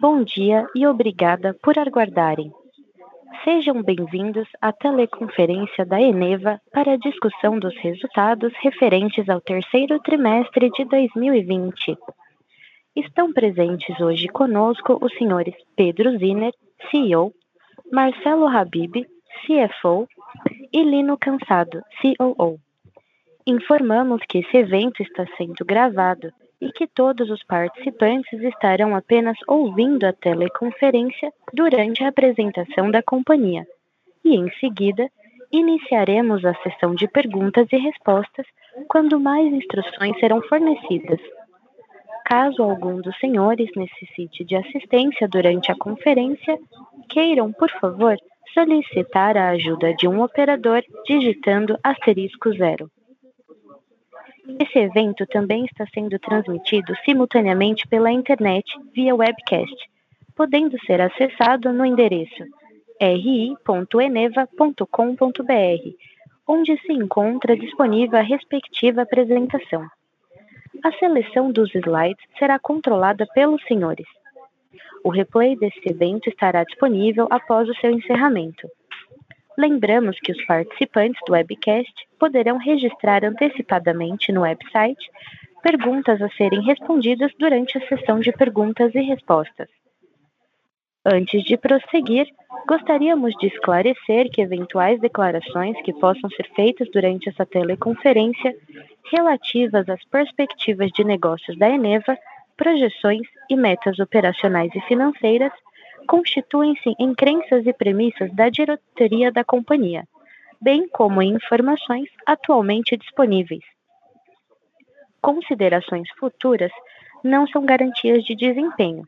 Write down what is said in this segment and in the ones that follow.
Bom dia e obrigada por aguardarem. Sejam bem-vindos à teleconferência da Eneva para a discussão dos resultados referentes ao terceiro trimestre de 2020. Estão presentes hoje conosco os senhores Pedro Ziner, CEO, Marcelo Habib, CFO, e Lino Cansado, COO. Informamos que esse evento está sendo gravado e que todos os participantes estarão apenas ouvindo a teleconferência durante a apresentação da companhia. E em seguida, iniciaremos a sessão de perguntas e respostas quando mais instruções serão fornecidas. Caso algum dos senhores necessite de assistência durante a conferência, queiram, por favor, solicitar a ajuda de um operador digitando asterisco zero. Esse evento também está sendo transmitido simultaneamente pela internet via webcast, podendo ser acessado no endereço ri.eneva.com.br, onde se encontra disponível a respectiva apresentação. A seleção dos slides será controlada pelos senhores. O replay desse evento estará disponível após o seu encerramento. Lembramos que os participantes do webcast poderão registrar antecipadamente no website perguntas a serem respondidas durante a sessão de perguntas e respostas. Antes de prosseguir, gostaríamos de esclarecer que eventuais declarações que possam ser feitas durante essa teleconferência relativas às perspectivas de negócios da Eneva, projeções e metas operacionais e financeiras constituem-se em crenças e premissas da diretoria da companhia, bem como em informações atualmente disponíveis. Considerações futuras não são garantias de desempenho.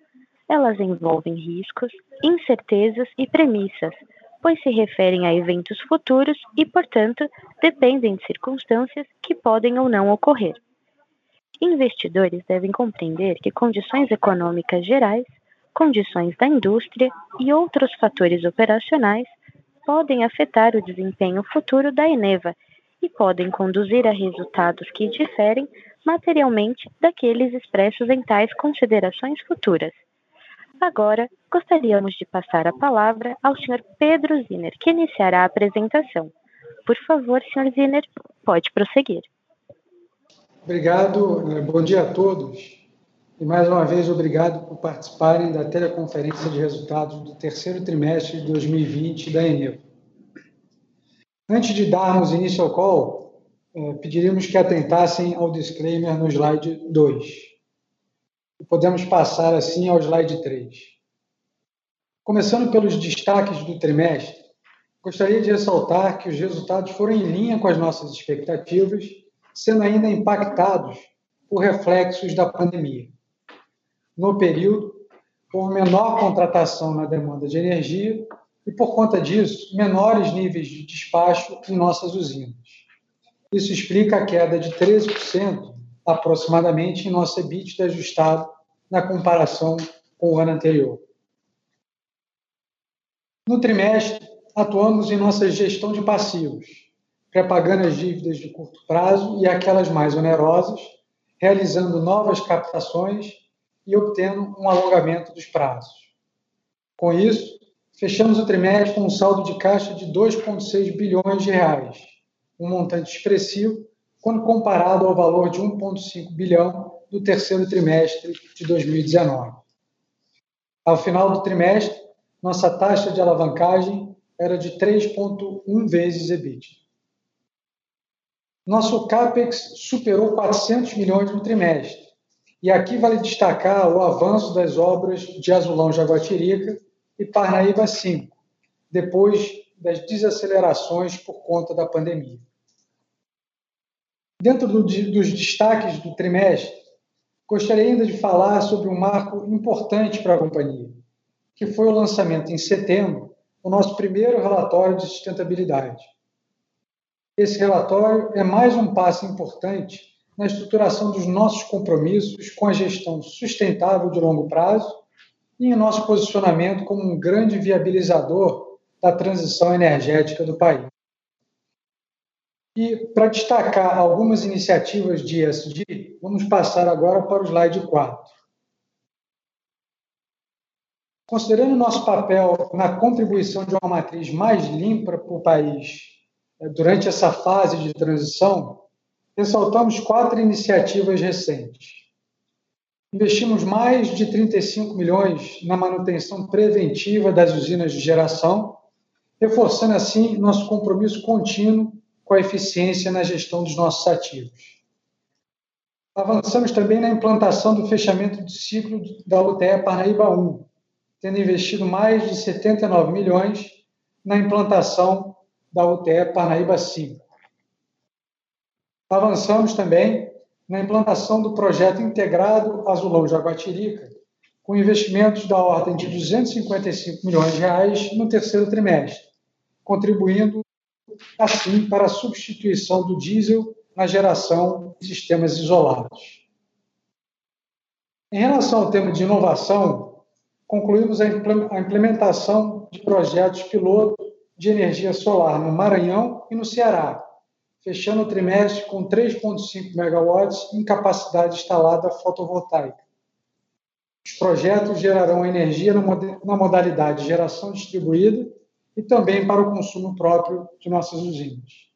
Elas envolvem riscos, incertezas e premissas, pois se referem a eventos futuros e, portanto, dependem de circunstâncias que podem ou não ocorrer. Investidores devem compreender que condições econômicas gerais condições da indústria e outros fatores operacionais podem afetar o desempenho futuro da Eneva e podem conduzir a resultados que diferem materialmente daqueles expressos em tais considerações futuras. Agora, gostaríamos de passar a palavra ao Sr. Pedro Ziner, que iniciará a apresentação. Por favor, Sr. Ziner, pode prosseguir. Obrigado, bom dia a todos. E mais uma vez, obrigado por participarem da teleconferência de resultados do terceiro trimestre de 2020 da Eneva. Antes de darmos início ao call, eh, pediríamos que atentassem ao disclaimer no slide 2. E podemos passar assim ao slide 3. Começando pelos destaques do trimestre, gostaria de ressaltar que os resultados foram em linha com as nossas expectativas, sendo ainda impactados por reflexos da pandemia. No período, houve menor contratação na demanda de energia e, por conta disso, menores níveis de despacho em nossas usinas. Isso explica a queda de 13% aproximadamente em nosso EBITDA ajustado na comparação com o ano anterior. No trimestre, atuamos em nossa gestão de passivos, pré-pagando as dívidas de curto prazo e aquelas mais onerosas, realizando novas captações e obtendo um alongamento dos prazos. Com isso, fechamos o trimestre com um saldo de caixa de 2,6 bilhões de reais, um montante expressivo quando comparado ao valor de 1,5 bilhão do terceiro trimestre de 2019. Ao final do trimestre, nossa taxa de alavancagem era de 3,1 vezes EBITDA. Nosso CAPEX superou 400 milhões no trimestre, e aqui vale destacar o avanço das obras de Azulão Jaguatirica e Parnaíba 5, depois das desacelerações por conta da pandemia. Dentro do, dos destaques do trimestre, gostaria ainda de falar sobre um marco importante para a companhia, que foi o lançamento em setembro do nosso primeiro relatório de sustentabilidade. Esse relatório é mais um passo importante na estruturação dos nossos compromissos com a gestão sustentável de longo prazo e em nosso posicionamento como um grande viabilizador da transição energética do país. E para destacar algumas iniciativas de ESG, vamos passar agora para o slide 4. Considerando nosso papel na contribuição de uma matriz mais limpa para o país eh, durante essa fase de transição, ressaltamos quatro iniciativas recentes. Investimos mais de 35 milhões na manutenção preventiva das usinas de geração, reforçando assim nosso compromisso contínuo com a eficiência na gestão dos nossos ativos. Avançamos também na implantação do fechamento do ciclo da UTE Parnaíba 1, tendo investido mais de 79 milhões na implantação da UTE Parnaíba 5. Avançamos também na implantação do projeto integrado Azulão Jaguatirica, com investimentos da ordem de 255 milhões de reais no terceiro trimestre, contribuindo assim para a substituição do diesel na geração de sistemas isolados. Em relação ao tema de inovação, concluímos a implementação de projetos piloto de energia solar no Maranhão e no Ceará, fechando o trimestre com 3,5 megawatts em capacidade instalada fotovoltaica. Os projetos gerarão energia na modalidade geração distribuída e também para o consumo próprio de nossas usinas.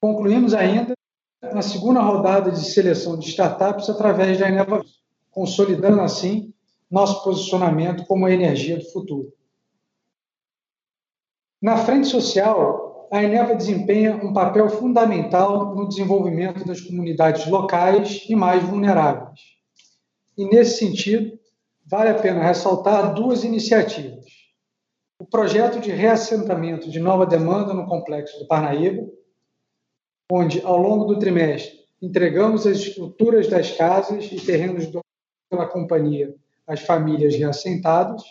Concluímos ainda na segunda rodada de seleção de startups através da Eneva, consolidando assim nosso posicionamento como a energia do futuro. Na frente social, a Eneva desempenha um papel fundamental no desenvolvimento das comunidades locais e mais vulneráveis. E, nesse sentido, vale a pena ressaltar duas iniciativas. O projeto de reassentamento de nova demanda no Complexo do Parnaíba, onde, ao longo do trimestre, entregamos as estruturas das casas e terrenos pela companhia as famílias reassentadas,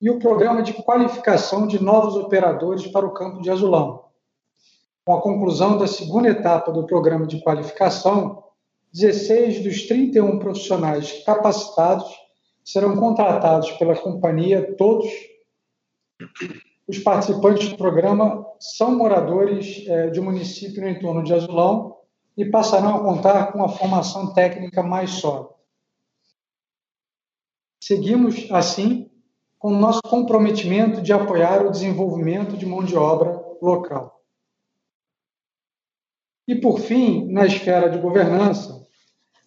e o programa de qualificação de novos operadores para o campo de Azulão. Com a conclusão da segunda etapa do programa de qualificação, 16 dos 31 profissionais capacitados serão contratados pela companhia, todos os participantes do programa são moradores é, de um município no entorno de Azulão e passarão a contar com uma formação técnica mais sólida. Seguimos, assim, com o nosso comprometimento de apoiar o desenvolvimento de mão de obra local. E, por fim, na esfera de governança,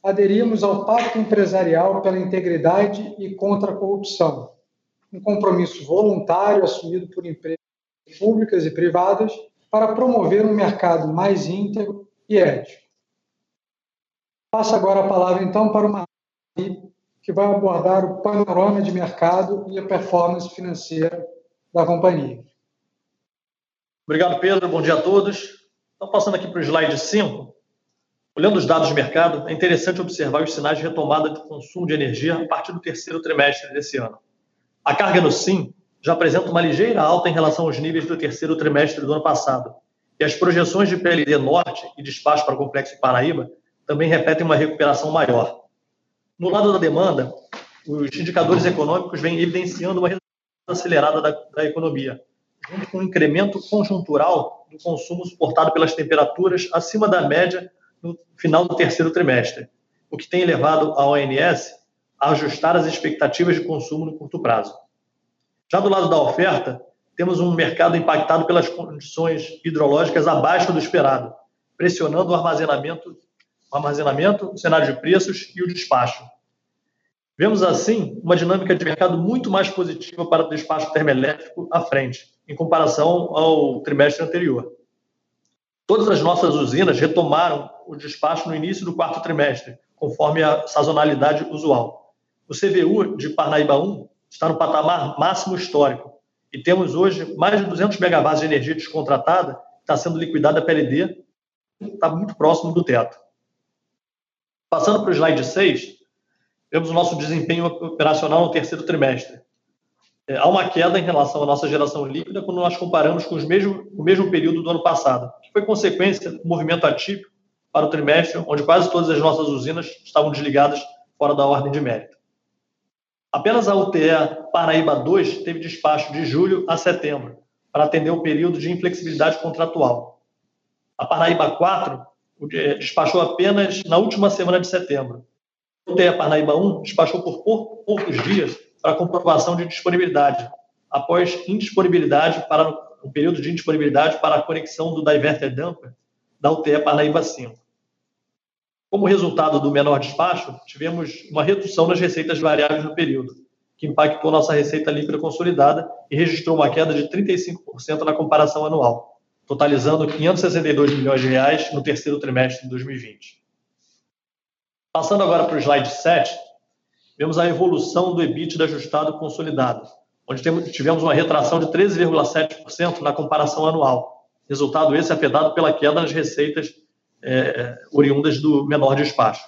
aderimos ao Pacto Empresarial pela Integridade e contra a Corrupção, um compromisso voluntário assumido por empresas públicas e privadas para promover um mercado mais íntegro e ético. Passo agora a palavra, então, para o Marie que vai abordar o panorama de mercado e a performance financeira da companhia. Obrigado, Pedro. Bom dia a todos. Então, passando aqui para o slide 5, olhando os dados de mercado, é interessante observar os sinais de retomada do consumo de energia a partir do terceiro trimestre desse ano. A carga no SIM já apresenta uma ligeira alta em relação aos níveis do terceiro trimestre do ano passado, e as projeções de PLD Norte e despacho para o Complexo Paraíba também repetem uma recuperação maior. No lado da demanda, os indicadores econômicos vêm evidenciando uma acelerada da, da economia, junto com um incremento conjuntural do consumo suportado pelas temperaturas acima da média no final do terceiro trimestre, o que tem levado a ONS a ajustar as expectativas de consumo no curto prazo. Já do lado da oferta, temos um mercado impactado pelas condições hidrológicas abaixo do esperado, pressionando o armazenamento, o armazenamento, o cenário de preços e o despacho. Vemos, assim, uma dinâmica de mercado muito mais positiva para o despacho termoelétrico à frente, em comparação ao trimestre anterior. Todas as nossas usinas retomaram o despacho no início do quarto trimestre, conforme a sazonalidade usual. O CVU de Parnaíba 1 está no patamar máximo histórico e temos hoje mais de 200 megawatts de energia descontratada, está sendo liquidada a PLD, está muito próximo do teto. Passando para o slide 6, vemos o nosso desempenho operacional no terceiro trimestre. É, há uma queda em relação à nossa geração líquida quando nós comparamos com mesmo, o mesmo período do ano passado, que foi consequência do movimento atípico para o trimestre, onde quase todas as nossas usinas estavam desligadas fora da ordem de mérito. Apenas a UTE Paraíba 2 teve despacho de julho a setembro, para atender o período de inflexibilidade contratual. A Paraíba 4 despachou apenas na última semana de setembro, UTE Parnaíba 1 despachou por poucos dias para comprovação de disponibilidade, após indisponibilidade para o período de indisponibilidade para a conexão do Diverter Dumper da UTE Parnaíba 5. Como resultado do menor despacho, tivemos uma redução nas receitas variáveis no período, que impactou nossa receita líquida consolidada e registrou uma queda de 35% na comparação anual, totalizando 562 milhões de reais no terceiro trimestre de 2020. Passando agora para o slide 7, vemos a evolução do EBITDA ajustado consolidado, onde tivemos uma retração de 13,7% na comparação anual. Resultado esse afetado pela queda nas receitas é, oriundas do menor despacho.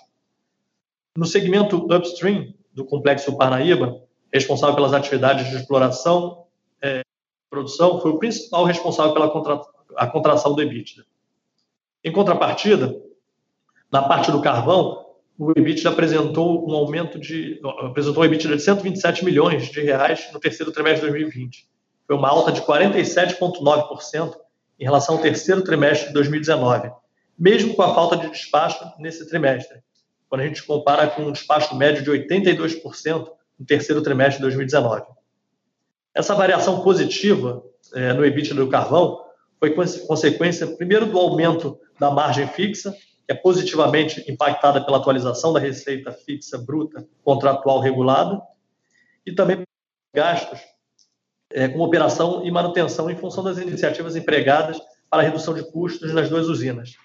No segmento upstream do complexo Parnaíba, responsável pelas atividades de exploração e é, produção, foi o principal responsável pela a contração do EBITDA. Em contrapartida, na parte do carvão, o EBITDA apresentou um aumento de apresentou um EBITDA de 127 milhões de reais no terceiro trimestre de 2020. Foi uma alta de 47,9% em relação ao terceiro trimestre de 2019 mesmo com a falta de despacho nesse trimestre, quando a gente compara com um despacho médio de 82% no terceiro trimestre de 2019. Essa variação positiva é, no EBITDA do carvão foi consequência, primeiro, do aumento da margem fixa, que é positivamente impactada pela atualização da receita fixa bruta contratual regulada, e também gastos é, com operação e manutenção em função das iniciativas empregadas para redução de custos nas duas usinas.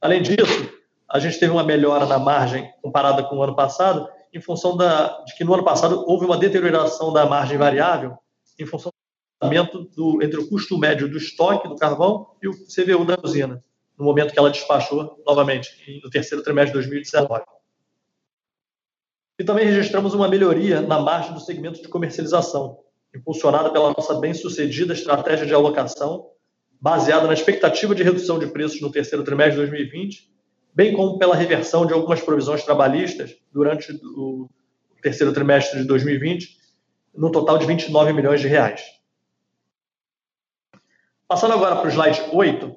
Além disso, a gente teve uma melhora na margem comparada com o ano passado, em função da, de que no ano passado houve uma deterioração da margem variável, em função aumento do, entre o custo médio do estoque do carvão e o CVU da usina, no momento que ela despachou novamente, no terceiro trimestre de 2019. E também registramos uma melhoria na margem do segmento de comercialização, impulsionada pela nossa bem-sucedida estratégia de alocação baseada na expectativa de redução de preços no terceiro trimestre de 2020, bem como pela reversão de algumas provisões trabalhistas durante o terceiro trimestre de 2020, no total de 29 milhões de reais. Passando agora para o slide 8,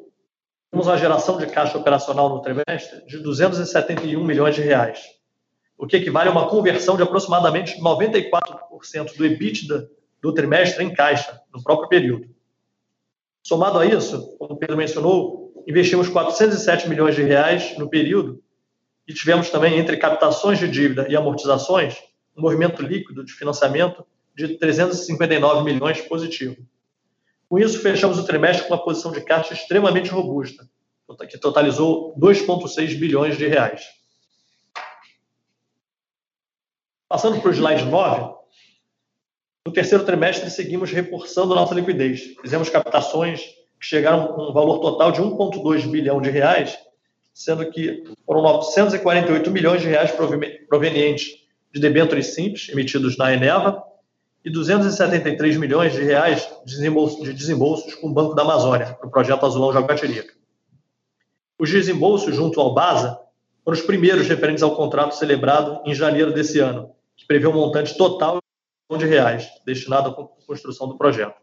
temos uma geração de caixa operacional no trimestre de 271 milhões de reais, o que equivale a uma conversão de aproximadamente 94% do EBITDA do trimestre em caixa, no próprio período. Somado a isso, como o Pedro mencionou, investimos 407 milhões de reais no período e tivemos também, entre captações de dívida e amortizações, um movimento líquido de financiamento de 359 milhões positivo. Com isso, fechamos o trimestre com uma posição de caixa extremamente robusta, que totalizou 2,6 bilhões de reais. Passando para o slide 9, no terceiro trimestre, seguimos reforçando nossa liquidez. Fizemos captações que chegaram com um valor total de 1,2 bilhão de reais, sendo que foram 948 milhões de reais provenientes de debêntures simples emitidos na Eneva e 273 milhões de reais de desembolsos, de desembolsos com o Banco da Amazônia, para o projeto Azulão Jaguatirica. Os desembolsos junto ao BASA foram os primeiros referentes ao contrato celebrado em janeiro desse ano, que prevê um montante total de reais destinado à construção do projeto.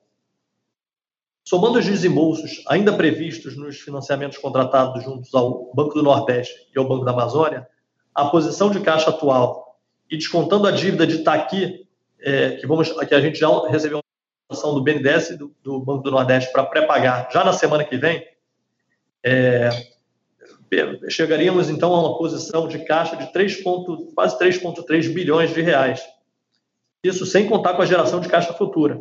Somando os desembolsos ainda previstos nos financiamentos contratados juntos ao Banco do Nordeste e ao Banco da Amazônia, a posição de caixa atual e descontando a dívida de Itaqui, é, que, vamos, que a gente já recebeu uma ação do BNDES do, do Banco do Nordeste para pré-pagar já na semana que vem, é, chegaríamos então a uma posição de caixa de 3, quase 3,3 bilhões de reais, isso sem contar com a geração de caixa futura.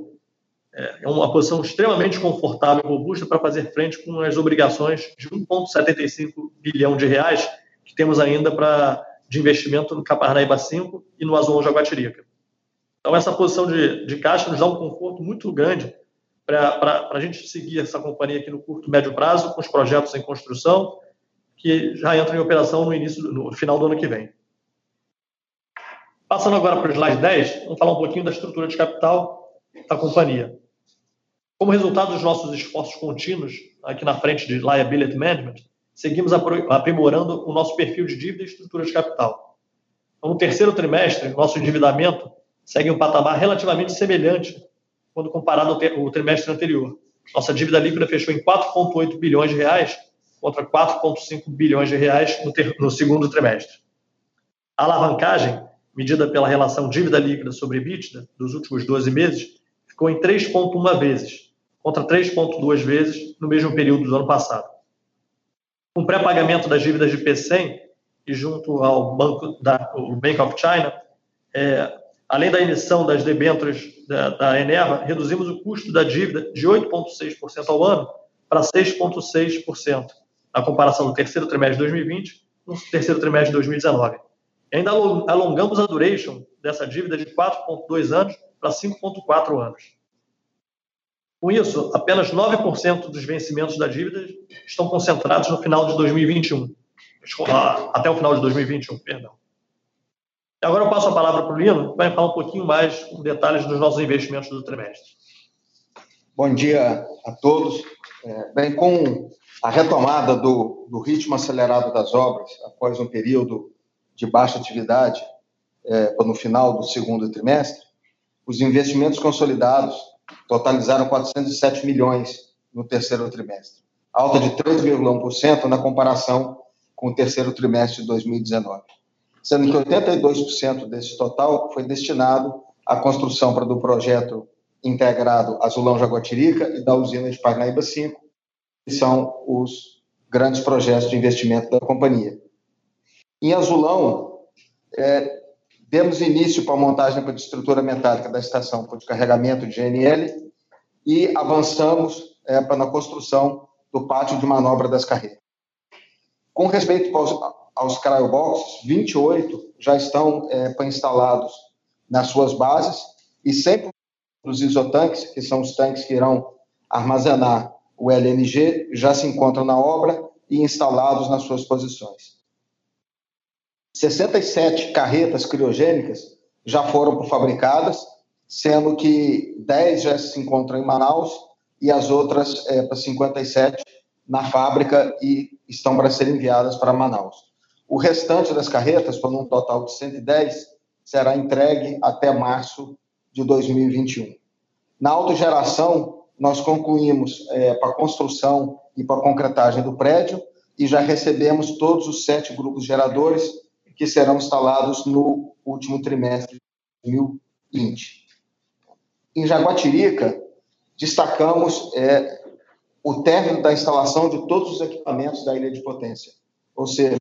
É, é uma posição extremamente confortável e robusta para fazer frente com as obrigações de 1,75 bilhão de reais que temos ainda para, de investimento no Caparnaíba 5 e no Azul Jaguatirica. Então, essa posição de, de caixa nos dá um conforto muito grande para a gente seguir essa companhia aqui no curto e médio prazo, com os projetos em construção, que já entram em operação no início, no final do ano que vem. Passando agora para o slide 10, vamos falar um pouquinho da estrutura de capital da companhia. Como resultado dos nossos esforços contínuos aqui na frente de liability management, seguimos aprimorando o nosso perfil de dívida e estrutura de capital. Então, no terceiro trimestre, nosso endividamento segue um patamar relativamente semelhante quando comparado ao trimestre anterior. Nossa dívida líquida fechou em 4,8 bilhões de reais contra 4,5 bilhões de reais no, no segundo trimestre. A alavancagem medida pela relação dívida líquida sobre EBITDA dos últimos 12 meses, ficou em 3,1 vezes, contra 3,2 vezes no mesmo período do ano passado. Com pré-pagamento das dívidas de P100 e junto ao Banco da, o Bank of China, é, além da emissão das debêntures da, da reduzimos o custo da dívida de 8,6% ao ano para 6,6% na comparação do terceiro trimestre de 2020 com o terceiro trimestre de 2019. E ainda alongamos a duration dessa dívida de 4,2 anos para 5,4 anos. Com isso, apenas 9% dos vencimentos da dívida estão concentrados no final de 2021. Até o final de 2021, perdão. Agora eu passo a palavra para o Lino, que vai falar um pouquinho mais com detalhes dos nossos investimentos do trimestre. Bom dia a todos. É, bem, com a retomada do, do, ritmo acelerado das obras, após um período de baixa atividade é, no final do segundo trimestre, os investimentos consolidados totalizaram 407 milhões no terceiro trimestre, alta de 3,1% na comparação com o terceiro trimestre de 2019, sendo que 82% desse total foi destinado à construção do projeto integrado Azulão Jaguatirica e da usina de Parnaíba 5, que são os grandes projetos de investimento da companhia. Em Azulão, é, demos início para a montagem de estrutura metálica da estação de carregamento de GNL e avançamos é, para a construção do pátio de manobra das carreiras. Com respeito aos, cryoboxes, 28 já estão é, instalados nas suas bases e 100% dos isotanques, que são os tanques que irão armazenar o LNG já se encontram na obra e instalados nas suas posições. 67 carretas criogênicas já foram fabricadas, sendo que 10 já se encontram em Manaus e as outras é, para 57 na fábrica e estão para serem enviadas para Manaus. O restante das carretas, por um total de 110, será entregue até março de 2021. Na autogeração, nós concluímos é, para a construção e para a concretagem do prédio e já recebemos todos os sete grupos geradores que serão instalados no último trimestre de 2020. Em Jaguatirica, destacamos é, o término da instalação de todos os equipamentos da ilha de potência, ou seja,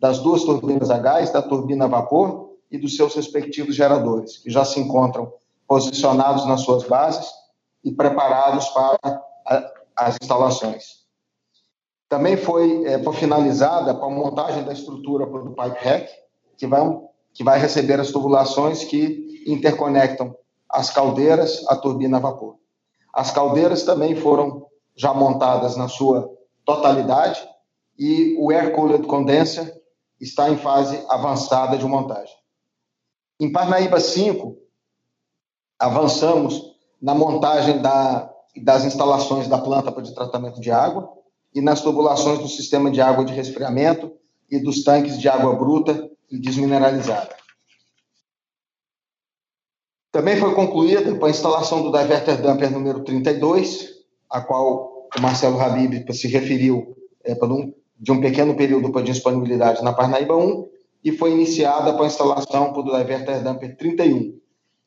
das duas turbinas a gás, da turbina a vapor e dos seus respectivos geradores, que já se encontram posicionados nas suas bases e preparados para a, as instalações. Também foi é, finalizada a montagem da estrutura do pipe rack, que vai, que vai receber as tubulações que interconectam as caldeiras à turbina a vapor. As caldeiras também foram já montadas na sua totalidade e o air cooled condenser está em fase avançada de montagem. Em Parnaíba 5, avançamos na montagem da, das instalações da planta de tratamento de água e nas tubulações do sistema de água de resfriamento e dos tanques de água bruta e desmineralizada. Também foi concluída a instalação do diverter dumper número 32, a qual o Marcelo Habib se referiu é, um, de um pequeno período para disponibilidade na Parnaíba 1, e foi iniciada a instalação do diverter dumper 31,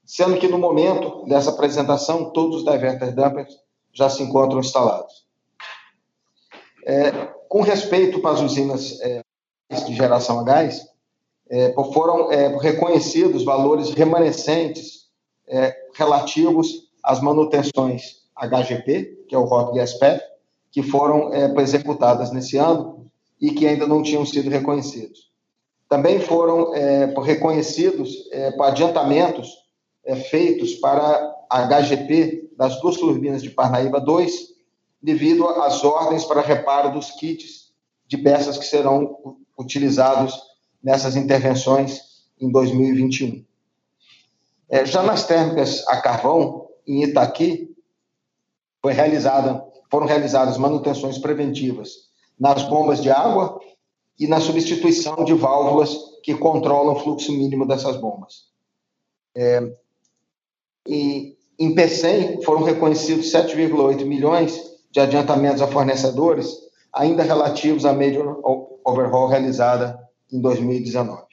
sendo que no momento dessa apresentação, todos os diverter dampers já se encontram instalados. É, com respeito para as usinas é, de geração a gás, é, foram é, reconhecidos valores remanescentes é, relativos às manutenções HGP, que é o Hot Gas Path, que foram é, executadas nesse ano e que ainda não tinham sido reconhecidos. Também foram reconhecidos para adiantamentos é, feitos para a HGP das duas turbinas de Parnaíba 2, devido às ordens para reparo dos kits de peças que serão utilizados nessas intervenções em 2021. É, já nas térmicas a carvão, em Itaqui, realizada, foram realizadas manutenções preventivas nas bombas de água e na substituição de válvulas que controlam o fluxo mínimo dessas bombas. É, e em P100 foram reconhecidos 7,8 milhões de adiantamentos a fornecedores, ainda relativos à major overhaul realizada em 2019.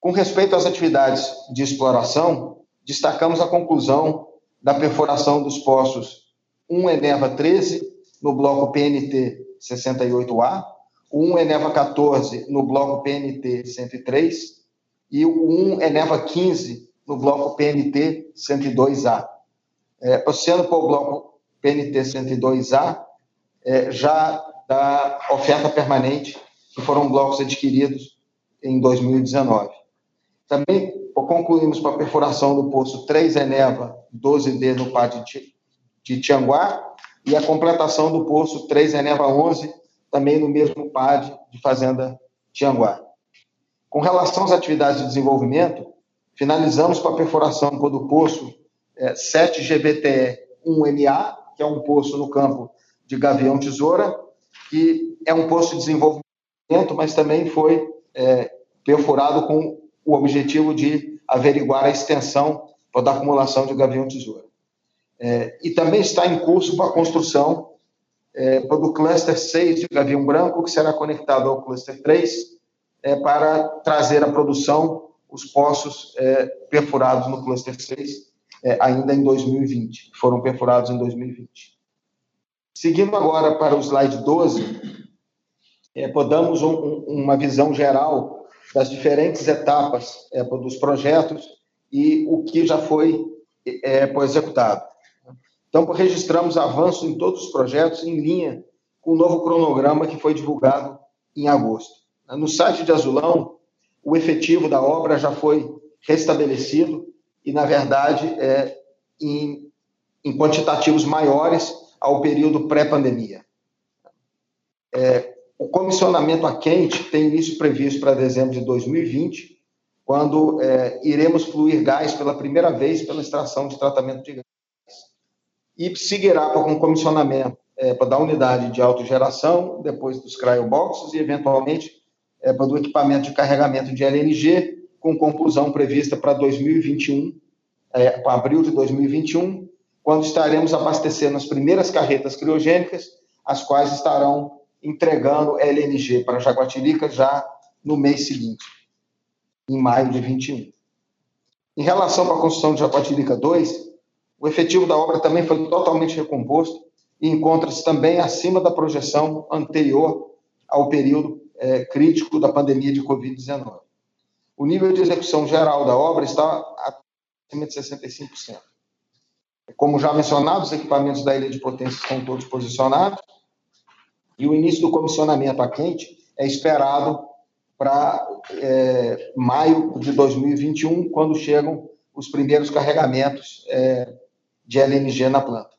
Com respeito às atividades de exploração, destacamos a conclusão da perfuração dos poços 1 Eneva 13 no bloco PNT 68A, o 1 Eneva 14 no bloco PNT 103 e o 1 Eneva 15 no bloco PNT 102A. É, Oceano para o bloco PNT 102A, é, já da oferta permanente, que foram blocos adquiridos em 2019. Também concluímos com a perfuração do poço 3 Eneva 12D no PAD de Tianguá e a completação do poço 3 Eneva 11 também no mesmo PAD de Fazenda Tianguá. Com relação às atividades de desenvolvimento, finalizamos com a perfuração do poço é, 7 GBTE 1MA, que é um poço no campo de Gavião Tesoura, que é um poço de desenvolvimento, mas também foi é, perfurado com o objetivo de averiguar a extensão da acumulação de Gavião Tesoura. É, e também está em curso a construção é, do cluster 6 de Gavião Branco, que será conectado ao cluster 3 é, para trazer à produção os poços é, perfurados no cluster 6 é, ainda em 2020, foram perfurados em 2020. Seguindo agora para o slide 12, é, podamos um, uma visão geral das diferentes etapas é, dos projetos e o que já foi é, executado. Então, registramos avanço em todos os projetos em linha com o novo cronograma que foi divulgado em agosto. No site de Azulão, o efetivo da obra já foi restabelecido e, na verdade, é, em, em quantitativos maiores ao período pré-pandemia. É, o comissionamento a quente tem início previsto para dezembro de 2020, quando é, iremos fluir gás pela primeira vez pela extração de tratamento de gás. E seguirá com o comissionamento é, da unidade de autogeração, depois dos cryoboxes e, eventualmente, é, do equipamento de carregamento de LNG, com conclusão prevista para 2021, é, para abril de 2021, quando estaremos abastecendo as primeiras carretas criogênicas, as quais estarão entregando LNG para Jaguatirica já no mês seguinte, em maio de 21. Em relação à construção de Jaguatirica 2, o efetivo da obra também foi totalmente recomposto e encontra-se também acima da projeção anterior ao período é, crítico da pandemia de Covid-19 o nível de execução geral da obra está acima de 65%. Como já mencionado, os equipamentos da ilha de potência estão todos posicionados e o início do comissionamento a quente é esperado para é, maio de 2021, quando chegam os primeiros carregamentos é, de LNG na planta.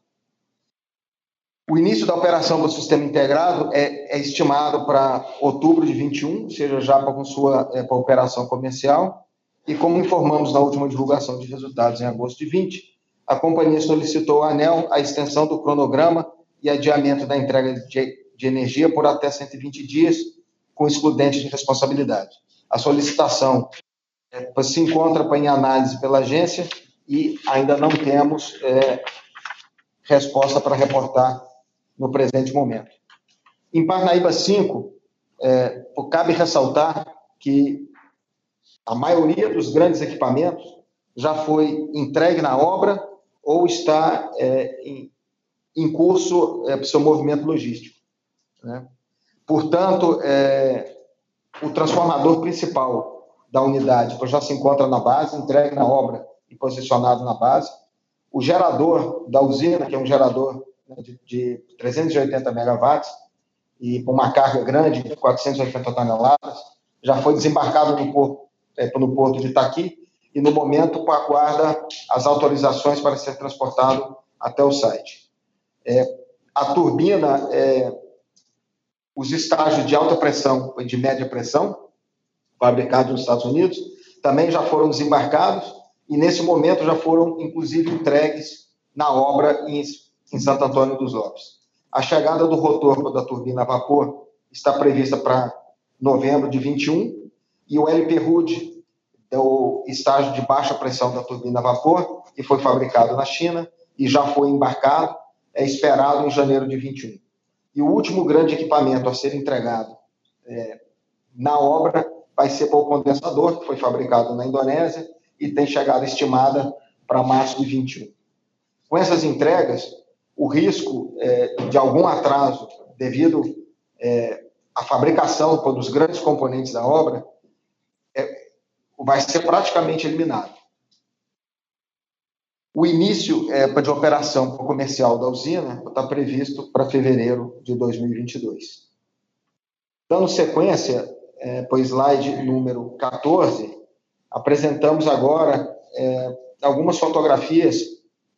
O início da operação do sistema integrado é, é estimado para outubro de 21, ou seja, já com sua é, para operação comercial. E como informamos na última divulgação de resultados em agosto de 20, a companhia solicitou à ANEL a extensão do cronograma e adiamento da entrega de, de energia por até 120 dias, com excludente de responsabilidade. A solicitação é, se encontra em análise pela agência e ainda não temos é, resposta para reportar no presente momento. Em Parnaíba 5, é, cabe ressaltar que a maioria dos grandes equipamentos já foi entregue na obra ou está é, em, em, curso é, seu movimento logístico. Né? Portanto, é, o transformador principal da unidade já se encontra na base, entregue na obra e posicionado na base. O gerador da usina, que é um gerador né, de, de 380 megawatts e com uma carga grande de 480 toneladas, já foi desembarcado no porto, é, no porto de Itaqui e, no momento, aguarda as autorizações para ser transportado até o site. É, a turbina, é, os estágios de alta pressão e de média pressão, fabricados nos Estados Unidos, também já foram desembarcados e, nesse momento, já foram, inclusive, entregues na obra em em Santo Antônio dos Lopes. A chegada do rotor da turbina a vapor está prevista para novembro de 21 e o LP RUD, o estágio de baixa pressão da turbina a vapor, que foi fabricado na China e já foi embarcado, é esperado em janeiro de 21. E o último grande equipamento a ser entregado é, na obra vai ser para o condensador, que foi fabricado na Indonésia e tem chegada estimada para março de 21. Com essas entregas, o risco é, de algum atraso devido é, à fabricação dos grandes componentes da obra é, vai ser praticamente eliminado. O início é, de operação comercial da usina está previsto para fevereiro de 2022. Dando sequência é, para o slide número 14, apresentamos agora é, algumas fotografias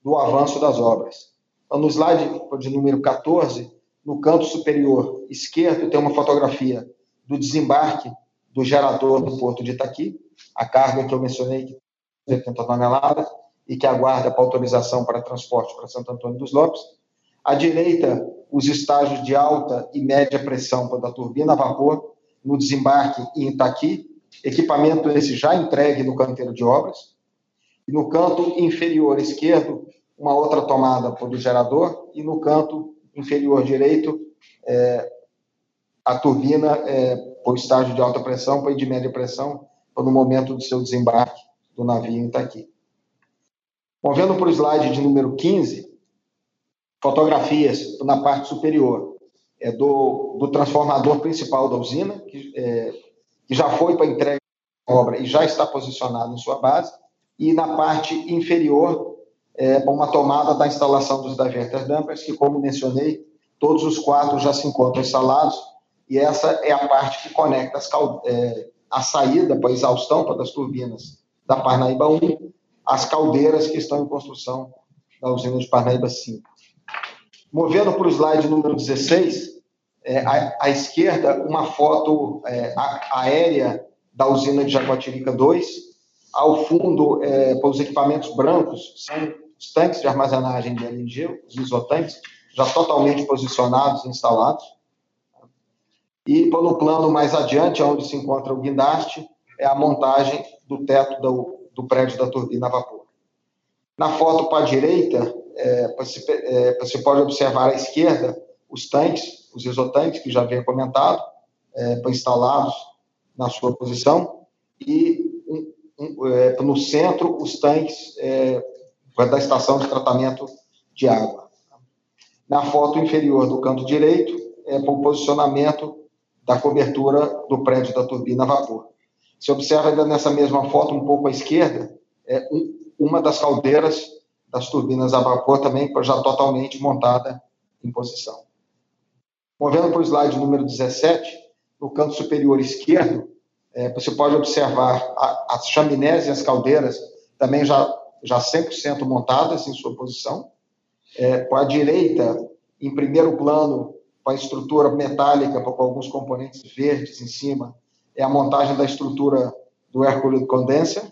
do avanço das obras. Então, no slide de número 14, no canto superior esquerdo, tem uma fotografia do desembarque do gerador do porto de Itaqui, a carga que eu mencionei, que 80 toneladas, e que aguarda para autorização para transporte para Santo Antônio dos Lopes. À direita, os estágios de alta e média pressão da turbina a vapor no desembarque em Itaqui, equipamento esse já entregue no canteiro de obras. E no canto inferior esquerdo, uma outra tomada para o gerador, e no canto inferior direito, é, a turbina é, o estágio de alta pressão, para de média pressão, no momento do seu desembarque do navio em Itaqui. Movendo para o slide de número 15, fotografias na parte superior é, do, do transformador principal da usina, que, é, que já foi para entrega da obra e já está posicionado em sua base, e na parte inferior, é, uma tomada da instalação dos diverter dampers, que, como mencionei, todos os quatro já se encontram instalados, e essa é a parte que conecta as, é, a saída para a exaustão para das turbinas da Parnaíba 1, as caldeiras que estão em construção da usina de Parnaíba 5. Movendo para o slide número 16, é, à, à, esquerda, uma foto é, aérea da usina de Jaguatirica 2. Ao fundo, é, para os equipamentos brancos, são os tanques de armazenagem de LNG, os isotanques, já totalmente posicionados e instalados. E no plano mais adiante, onde se encontra o guindaste, é a montagem do teto do, do prédio da turbina a vapor. Na foto para a direita, é, você, é, você, pode observar à esquerda os tanques, os isotanques, que já havia comentado, é, instalados na sua posição, e um, um, é, no centro os tanques é, da estação de tratamento de água. Na foto inferior do canto direito, é o posicionamento da cobertura do prédio da turbina a vapor. Se observa ainda nessa mesma foto, um pouco à esquerda, é um, uma das caldeiras das turbinas a vapor também já totalmente montada em posição. Movendo para o slide número 17, no canto superior esquerdo, é, você pode observar a, as chaminés e as caldeiras também já, já 100% montadas em sua posição. É, a direita, em primeiro plano, com a estrutura metálica, com alguns componentes verdes em cima, é a montagem da estrutura do Hercules Condenser.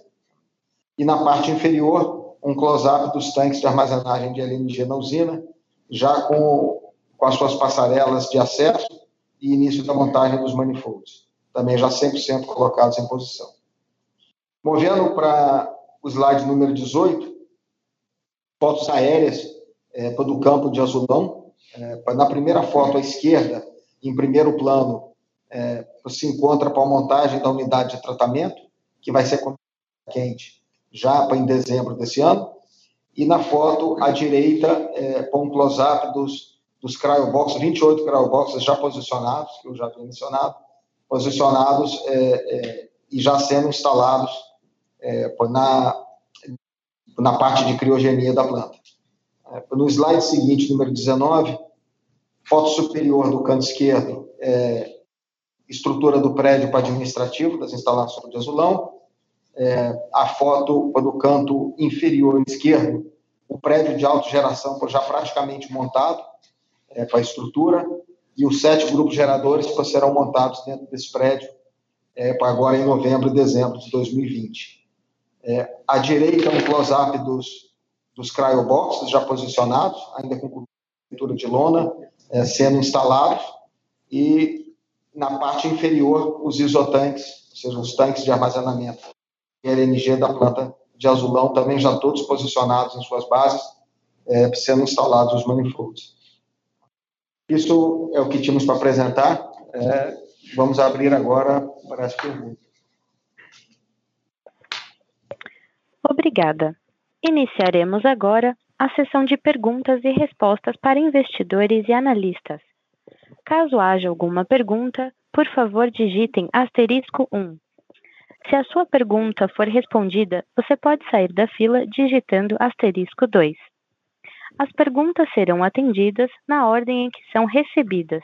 E na parte inferior, um close-up dos tanques de armazenagem de LNG na usina, já com, com as suas passarelas de acesso e início da montagem dos manifolds, também já 100% colocados em posição. Movendo para o slide número 18, fotos aéreas é, do campo de Azulão. É, na primeira foto à esquerda, em primeiro plano, é, se encontra para a montagem da unidade de tratamento, que vai ser quente já para em dezembro desse ano. E na foto à direita, é, com um close-up dos, dos cryoboxes, 28 cryoboxes já posicionados, que eu já tinha mencionado, posicionados é, é, e já sendo instalados é, na, na parte de criogenia da planta. É, no slide seguinte, número 19, foto superior do canto esquerdo, é, estrutura do prédio para administrativo das instalações de azulão, é, a foto do canto inferior esquerdo, o prédio de autogeração já praticamente montado é, a estrutura, e os sete grupos geradores que serão montados dentro desse prédio é, agora em novembro e dezembro de 2020. É, à direita, um close-up dos, dos cryoboxes já posicionados, ainda com cobertura de lona, é, sendo instalados, e na parte inferior, os isotanques, ou seja, os tanques de armazenamento LNG da planta de Azulão, também já todos posicionados em suas bases, é, sendo instalados os manifolds. Isso é o que tínhamos para apresentar. É, vamos abrir agora para as perguntas. Obrigada. Iniciaremos agora a sessão de perguntas e respostas para investidores e analistas. Caso haja alguma pergunta, por favor digitem asterisco 1. Se a sua pergunta for respondida, você pode sair da fila digitando asterisco 2. As perguntas serão atendidas na ordem em que são recebidas.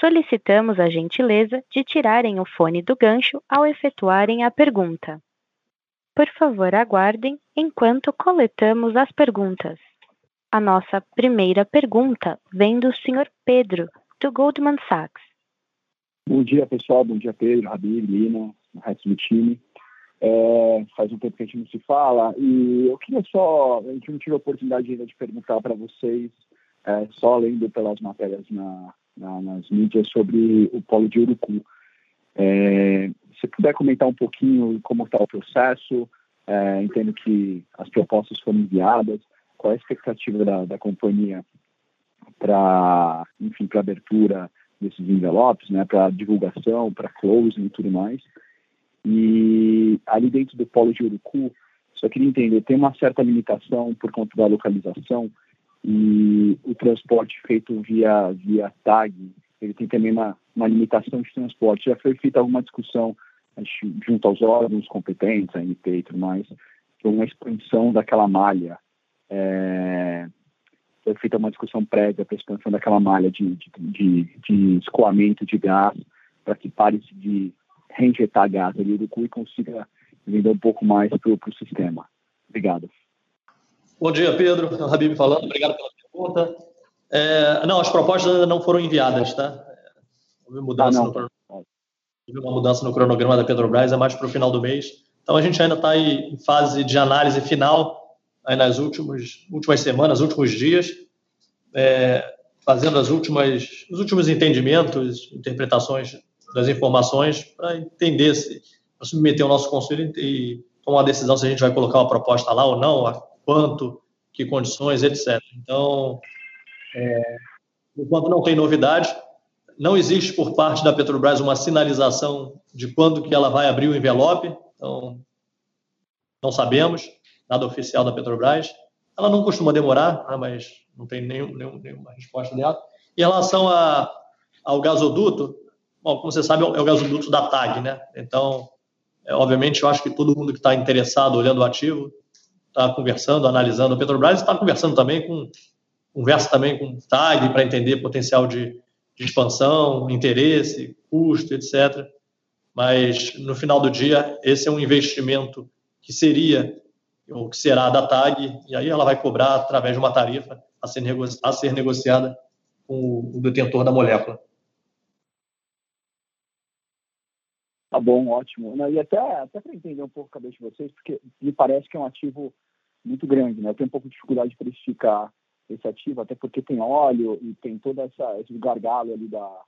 Solicitamos a gentileza de tirarem o fone do gancho ao efetuarem a pergunta. Por favor, aguardem enquanto coletamos as perguntas. A nossa primeira pergunta vem do Sr. Pedro, do Goldman Sachs. Bom dia, pessoal. Bom dia, Pedro, Rabi, Lina, resto do time. É, faz um tempo que a gente não se fala e eu queria só, a gente não tive a oportunidade ainda de perguntar para vocês, é, só lendo pelas matérias na, na, nas mídias sobre o polo de Urucu. É, se puder comentar um pouquinho como está o processo, é, entendo que as propostas foram enviadas, qual é a expectativa da, da companhia para, enfim, para abertura desses envelopes, né, para divulgação, para closing e tudo mais. E ali dentro do polo de Urucu, só queria entender, tem uma certa limitação por conta da localização e o transporte feito via, via TAG, ele tem também uma, uma limitação de transporte. Já foi feita alguma discussão junto aos órgãos competentes, a ANP e tudo mais, de uma expansão daquela malha. É, foi feita uma discussão prévia para a expansão daquela malha de, de, de, de escoamento de gás para que pare de reinjetar gás ali do cu e consiga vender um pouco mais para o sistema. Obrigado. Bom dia, Pedro. É o Habib falando. Obrigado pela pergunta. É, não, as propostas ainda não foram enviadas, tá? Houve mudança, ah, no, houve uma mudança no cronograma da Petrobras, é mais para o final do mês. Então a gente ainda está em fase de análise final, aí nas últimas, últimas semanas, últimos dias, é, fazendo as últimas, os últimos entendimentos, interpretações das informações para entender se, para submeter o nosso conselho e tomar uma decisão se a gente vai colocar uma proposta lá ou não, a quanto, que condições, etc. Então, é, enquanto não tem novidade, não existe por parte da Petrobras uma sinalização de quando que ela vai abrir o envelope, então não sabemos, nada oficial da Petrobras. Ela não costuma demorar, né, mas não tem nenhum, nenhum, nenhuma resposta dela. Em relação a, ao gasoduto, Bom, como você sabe, é o gasoduto da TAG, né? Então, é, obviamente, eu acho que todo mundo que está interessado, olhando o ativo, está conversando, analisando a Petrobras, está conversando também com conversa também com TAG para entender potencial de, de expansão, interesse, custo, etc. Mas no final do dia, esse é um investimento que seria ou que será da TAG, e aí ela vai cobrar através de uma tarifa a ser, a ser negociada com o detentor da molécula. Tá bom, ótimo. E até, até para entender um pouco a cabeça de vocês, porque me parece que é um ativo muito grande, né? Eu tenho um pouco de dificuldade de precificar esse ativo, até porque tem óleo e tem todo essa, esse gargalo ali da,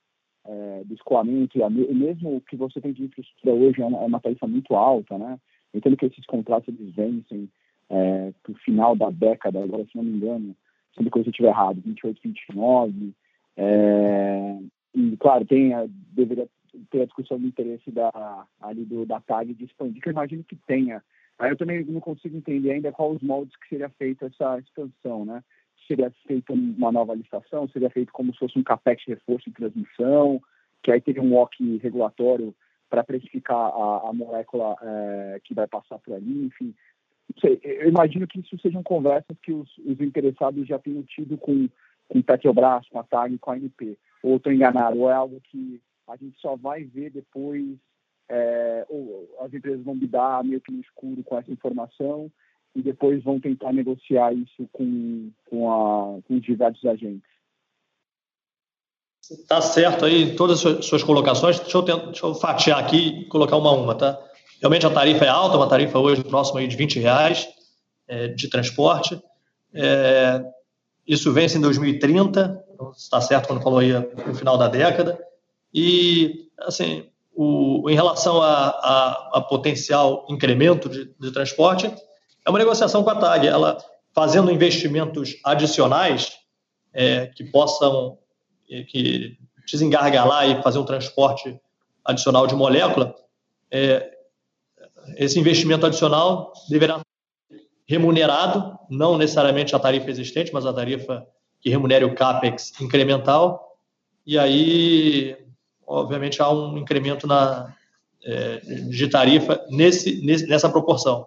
é, do escoamento, e, a, e mesmo que você tem de infraestrutura hoje é uma, é uma tarifa muito alta, né? Entendo que esses contratos eles vencem é, para o final da década, agora se não me engano, sempre que eu estiver errado, 28, 29. É, e, claro, tem, deveria ter a discussão do interesse da, ali do, da TAG de expandir, que eu imagino que tenha. Aí eu também não consigo entender ainda qual os moldes que seria feita essa expansão, né? Seria feita uma nova licitação, seria feito como se fosse um capex de reforço em transmissão, que aí teria um WOC regulatório para precificar a, a molécula é, que vai passar por ali, enfim. Sei, eu imagino que isso sejam conversas que os, os interessados já tenham tido com, com Petrobras, com a TAG, com a ANP. Ou estou enganado, ou é algo que a gente só vai ver depois, é, ou as empresas vão lidar meio que no escuro com essa informação e depois vão tentar negociar isso com, com, a, com os diversos agentes. Tá certo aí, todas as suas colocações. Deixa eu, tentar, deixa eu fatiar aqui e colocar uma a uma, tá? Realmente a tarifa é alta, uma tarifa hoje próxima aí de 20 reais é, de transporte. É, isso vence em 2030, está certo quando falou aí no final da década. E, assim, o, em relação a, a, a potencial incremento de, de, transporte, é uma negociação com a TAG. Ela fazendo investimentos adicionais é, que possam é, que desengargalar e fazer um transporte adicional de molécula, é, esse investimento adicional deverá remunerado, não necessariamente a tarifa existente, mas a tarifa que remunere o CAPEX incremental, e aí, obviamente, há um incremento na, é, de tarifa nesse, nessa proporção.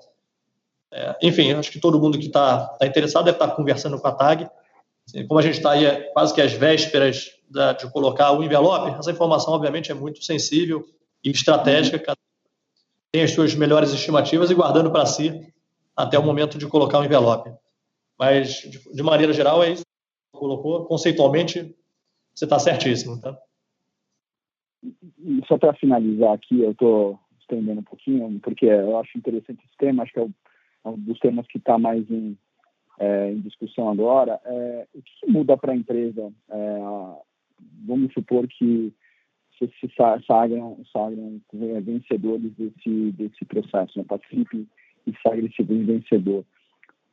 É, enfim, acho que todo mundo que está tá interessado deve estar tá conversando com a TAG. Assim, como a gente está aí é, quase que às vésperas da, de colocar o envelope, essa informação, obviamente, é muito sensível e estratégica, tem as suas melhores estimativas e guardando para si até o momento de colocar o envelope. Mas, de, de maneira geral, é isso que colocou. Conceitualmente, você está certíssimo. Tá? Só para finalizar aqui, eu estou estendendo um pouquinho, porque eu acho interessante esse tema, acho que é, é um dos temas que está mais em, é, em, discussão agora. É, o que muda para a empresa? É, vamos supor que se, se sagram, sagram vencedores desse, desse processo, né? participe e sagre esse vencedor.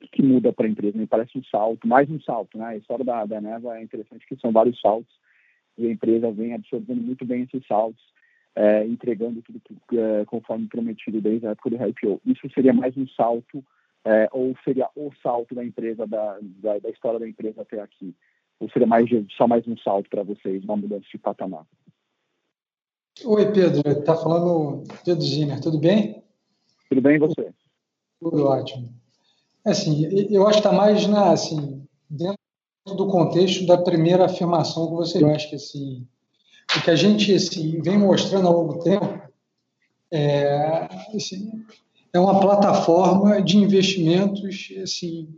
O que, muda para a empresa? Me parece um salto, mais um salto. Né? A história da, da Neva é interessante, que são vários saltos e a empresa vem absorvendo muito bem esses saltos, é, entregando tudo é, conforme prometido desde a época do IPO. Isso seria mais um salto, é, ou seria o salto da empresa, da, da, da, história da empresa até aqui? Ou seria mais, só mais um salto para vocês, uma mudança de patamar? Oi, Pedro. Está falando Pedro Ziner. Tudo bem? Tudo bem e você? Tudo ótimo. Assim, eu acho que está mais na, assim, dentro do contexto da primeira afirmação que você, eu acho que assim, o que a gente assim, vem mostrando ao longo do tempo é, assim, é uma plataforma de investimentos assim,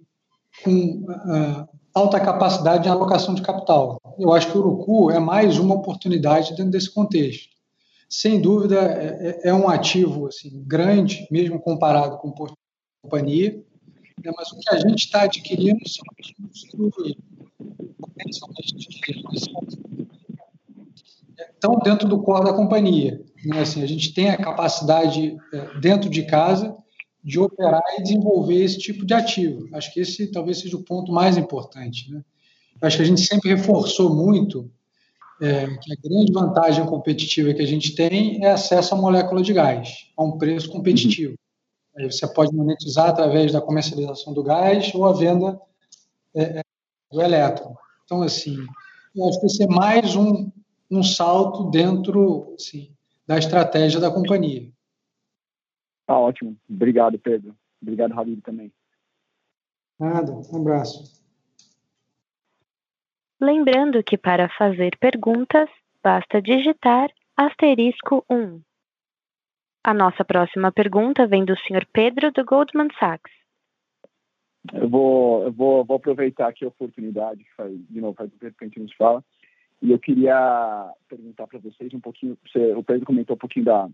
com uh, alta capacidade de alocação de capital. Eu acho que o Urucu é mais uma oportunidade dentro desse contexto. Sem dúvida, é, é, é um ativo assim, grande, mesmo comparado com a companhia, né, mas o que a gente está adquirindo são ativos estão dentro do core da companhia. Né? Assim, a gente tem a capacidade é, dentro de casa de operar e desenvolver esse tipo de ativo. Acho que esse talvez seja o ponto mais importante. Né? Acho que a gente sempre reforçou muito é, que a grande vantagem competitiva que a gente tem é acesso à molécula de gás a um preço competitivo. Aí você pode monetizar através da comercialização do gás ou a venda é, é do elétron. Então, assim, eu acho que esse é mais um, um salto dentro assim, da estratégia da companhia. Tá ótimo. Obrigado, Pedro. Obrigado, Habib, também. Nada. Um abraço. Lembrando que para fazer perguntas, basta digitar asterisco 1. A nossa próxima pergunta vem do Sr. Pedro do Goldman Sachs. Eu vou, eu vou, vou aproveitar aqui a oportunidade, que faz, de novo, faz um tempo que a gente nos fala, e eu queria perguntar para vocês um pouquinho, você, o Pedro comentou um pouquinho da,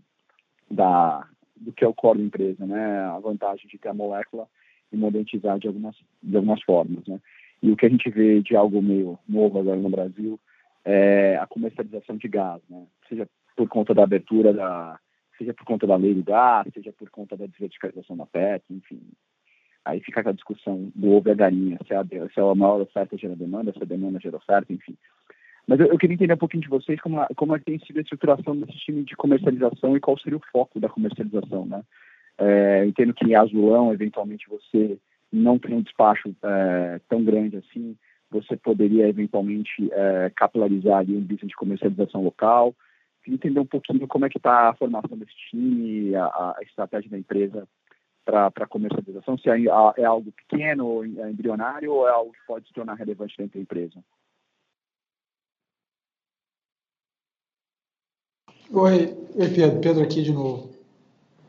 da, do que é o core da empresa, né? A vantagem de ter a molécula e monetizar de algumas, de algumas formas, né? E o que a gente vê de algo meio novo agora no Brasil é a comercialização de gás, né? Seja por conta da abertura da, seja por conta da lei do gás, seja por conta da desverticalização da PET, enfim, Aí fica aquela discussão do ovo e a galinha, se a, se a maior oferta gera demanda, se a demanda gera oferta, enfim. Mas eu, eu, queria entender um pouquinho de vocês como, como é tem sido a estruturação desse time de comercialização e qual seria o foco da comercialização, né? É, entendo que em Azulão, eventualmente, você não tem um despacho é, tão grande assim, você poderia, eventualmente, é, capilarizar ali um business de comercialização local. Queria entender um pouquinho como é que está a formação desse time, a, a estratégia da empresa para comercialização? Se é, é, algo pequeno, é embrionário, ou é algo que pode se tornar relevante dentro da empresa? Oi, Oi Pedro, Pedro aqui de novo.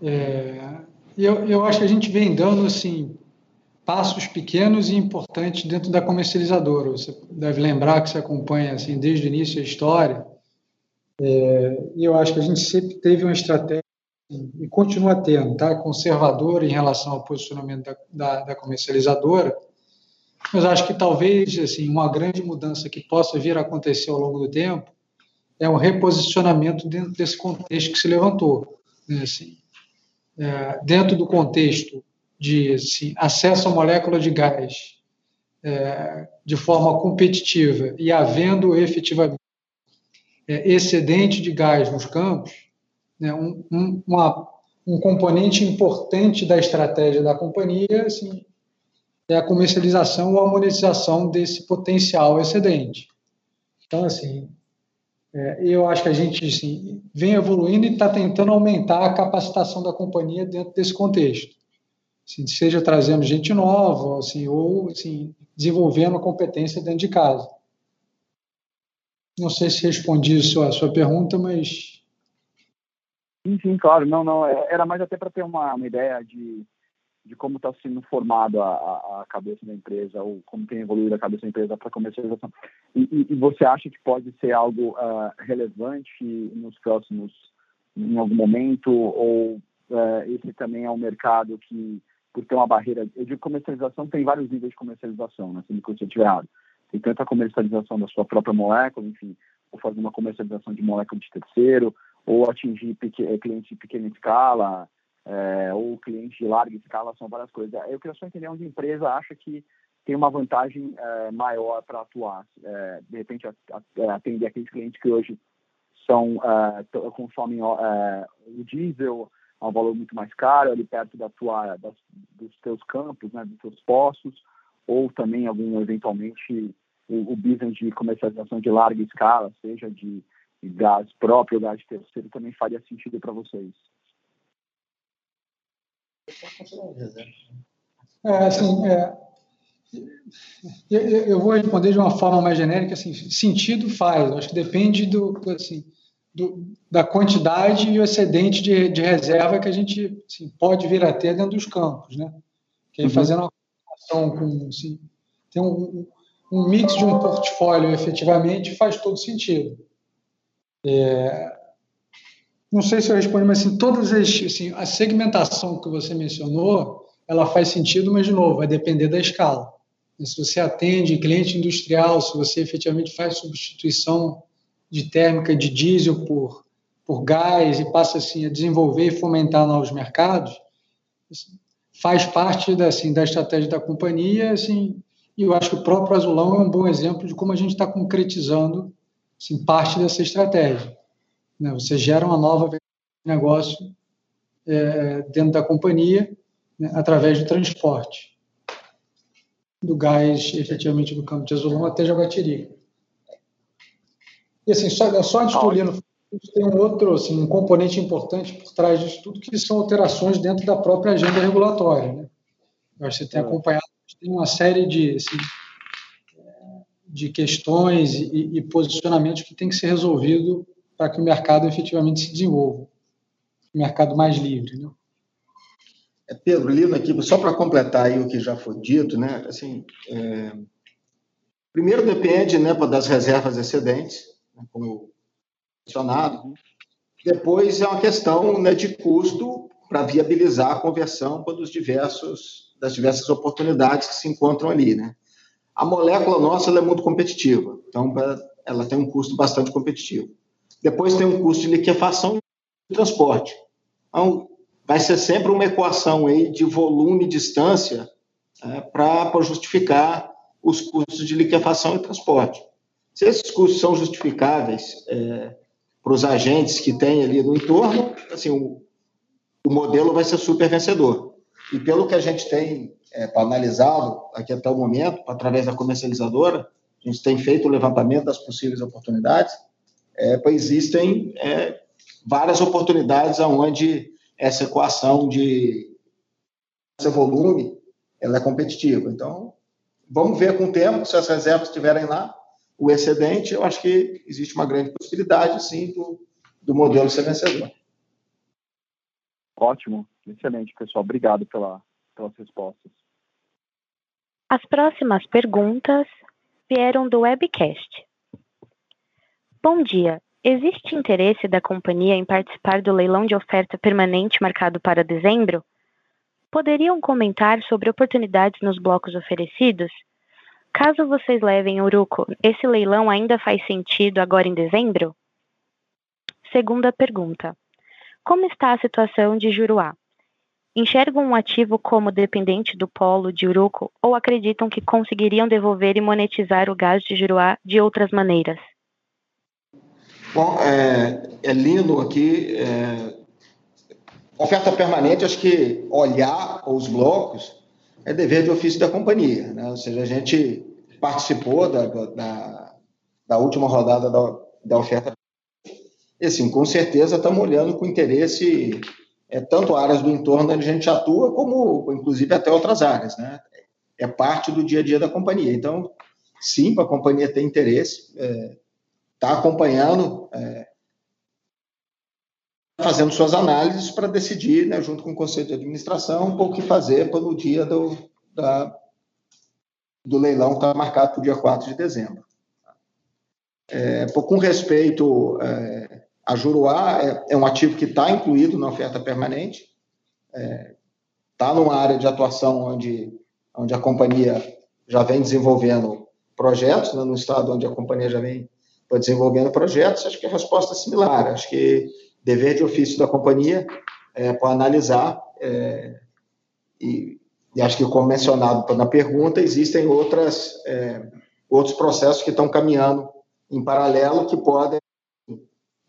É, eu, eu acho que a gente vem dando assim passos pequenos e importantes dentro da comercializadora. Você deve lembrar que você acompanha assim desde o início a história. É, e eu acho que a gente sempre teve uma estratégia e continua tendo, tá? conservador em relação ao posicionamento da, da, da, comercializadora, mas acho que talvez assim uma grande mudança que possa vir a acontecer ao longo do tempo é um reposicionamento dentro desse contexto que se levantou, né? assim, é, dentro do contexto de assim, acesso à molécula de gás é, de forma competitiva e havendo efetivamente é, excedente de gás nos campos, né, um, um, uma, um componente importante da estratégia da companhia assim, é a comercialização ou a monetização desse potencial excedente. Então, assim, é, eu acho que a gente assim, vem evoluindo e está tentando aumentar a capacitação da companhia dentro desse contexto. Assim, seja trazendo gente nova, assim, ou assim, desenvolvendo a competência dentro de casa. Não sei se respondi a sua, a sua pergunta, mas. Sim, sim, claro. Não, não. É, era mais até para ter uma, uma ideia de, de como está sendo formado a, a, cabeça da empresa, ou como tem evoluído a cabeça da empresa para comercialização. E, e, e, você acha que pode ser algo uh, relevante nos próximos, em algum momento, ou uh, esse também é um mercado que, por ter uma barreira, eu digo comercialização, tem vários níveis de comercialização, né, se eu estiver errado. Tem tanto a comercialização da sua própria molécula, enfim, ou fazer uma comercialização de molécula de terceiro, ou atingir clientes de pequena escala, é, ou clientes de larga escala, são várias coisas. Eu queria só entender onde a empresa acha que tem uma vantagem é, maior para atuar. É, de repente, atender aqueles clientes que hoje são, consomem o diesel a um valor muito mais caro, ali perto da tua, das, dos teus campos, né, dos teus poços, ou também algum, eventualmente, o, o business de comercialização de larga escala, seja de, de gás próprio, gás de terceiro, também faria sentido para vocês. É, assim, é, eu, eu, vou responder de uma forma mais genérica, assim, sentido faz, acho que depende do, assim, do, da quantidade e o excedente de, de, reserva que a gente assim, pode vir a ter dentro dos campos, né? Que aí uhum. fazendo uma comparação com, assim, tem um, um mix de um portfólio efetivamente faz todo sentido. É, não sei se eu respondi, mas assim, todas as, assim, a segmentação que você mencionou, ela faz sentido, mas de novo, vai depender da escala. Se você atende cliente industrial, se você efetivamente faz substituição de térmica de diesel por, por gás e passa assim a desenvolver e fomentar novos mercados, assim, faz parte da, assim, da estratégia da companhia, assim, e eu acho que o próprio Azulão é um bom exemplo de como a gente está concretizando assim, parte dessa estratégia. Né? Você gera uma nova negócio é, dentro da companhia né, através do transporte do gás, efetivamente, do campo de Azulão até Jaguatirica. E assim, só, só antes do tem um outro, assim, um componente importante por trás disso tudo, que são alterações dentro da própria agenda regulatória. Né? Você tem é. acompanhado, tem uma série de, assim, de questões e, e posicionamentos que tem que ser resolvido para que o mercado efetivamente se desenvolva. O mercado mais livre. Né? É, Pedro, Lino aqui, só para completar o que já foi dito, né? Assim, é... primeiro depende né, das reservas excedentes, né, como mencionado. Depois é uma questão né, de custo para viabilizar a conversão dos diversos, das diversas oportunidades que se encontram ali. Né? A molécula nossa é muito competitiva, então ela tem um custo bastante competitivo. Depois tem um custo de liquefação e transporte. Então, vai ser sempre uma equação aí de volume e distância é, para justificar os custos de liquefação e transporte. Se esses custos são justificáveis é, para os agentes que tem ali no entorno, assim, o, o, modelo vai ser super vencedor. E pelo que a gente tem é, analisado aqui até o momento, através da comercializadora, a gente tem feito o levantamento das possíveis oportunidades, é, existem é, várias oportunidades onde essa equação de esse volume ela é competitiva. Então, vamos ver com o tempo, se as reservas estiverem lá, o excedente, eu acho que existe uma grande possibilidade, sim, do, do modelo ser vencedor. Ótimo, excelente, pessoal. Obrigado pela, pelas respostas. As próximas perguntas vieram do webcast. Bom dia. Existe interesse da companhia em participar do leilão de oferta permanente marcado para dezembro? Poderiam comentar sobre oportunidades nos blocos oferecidos? Caso vocês levem Uruco, esse leilão ainda faz sentido agora em dezembro? Segunda pergunta. Como está a situação de Juruá? Enxergam um ativo como dependente do polo de Uruco ou acreditam que conseguiriam devolver e monetizar o gás de Juruá de outras maneiras? Bom, é, é lindo aqui. É, oferta permanente, acho que olhar os blocos, é dever de ofício da companhia. Né? Ou seja, a gente participou da, da, da última rodada da, da oferta. E, assim, com certeza estamos olhando com interesse é, tanto áreas do entorno onde a gente atua, como, inclusive, até outras áreas. Né? É parte do dia a dia da companhia. Então, sim, a companhia tem interesse, está é, tá acompanhando, é, fazendo suas análises para decidir, né, junto com o Conselho de Administração, o que fazer para o dia do, da, do leilão que está marcado para o dia 4 de dezembro. É, com respeito é, a Juruá, é, é, um ativo que está incluído na oferta permanente, está numa área de atuação onde, onde a companhia já vem desenvolvendo projetos, né, no estado onde a companhia já vem desenvolvendo projetos, acho que a resposta é similar. Acho que dever de ofício da companhia é, para analisar, é, e, e, acho que, como mencionado na pergunta, existem outras, é, outros processos que estão caminhando em paralelo que podem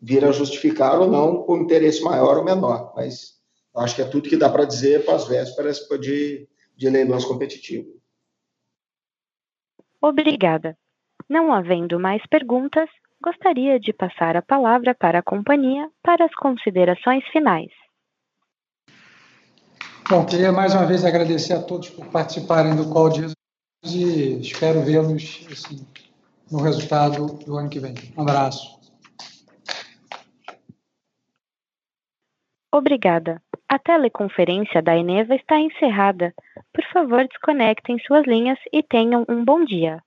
vir a justificar ou não com interesse maior ou menor, mas acho que é tudo que dá para dizer para as vésperas de, de leilões competitivos. Obrigada. Não havendo mais perguntas, gostaria de passar a palavra para a companhia para as considerações finais. Bom, queria mais uma vez agradecer a todos por participarem do call de resultados e espero vê-los assim, no resultado do ano que vem. Um abraço. Obrigada. A teleconferência da Eneva está encerrada. Por favor, desconectem suas linhas e tenham um bom dia.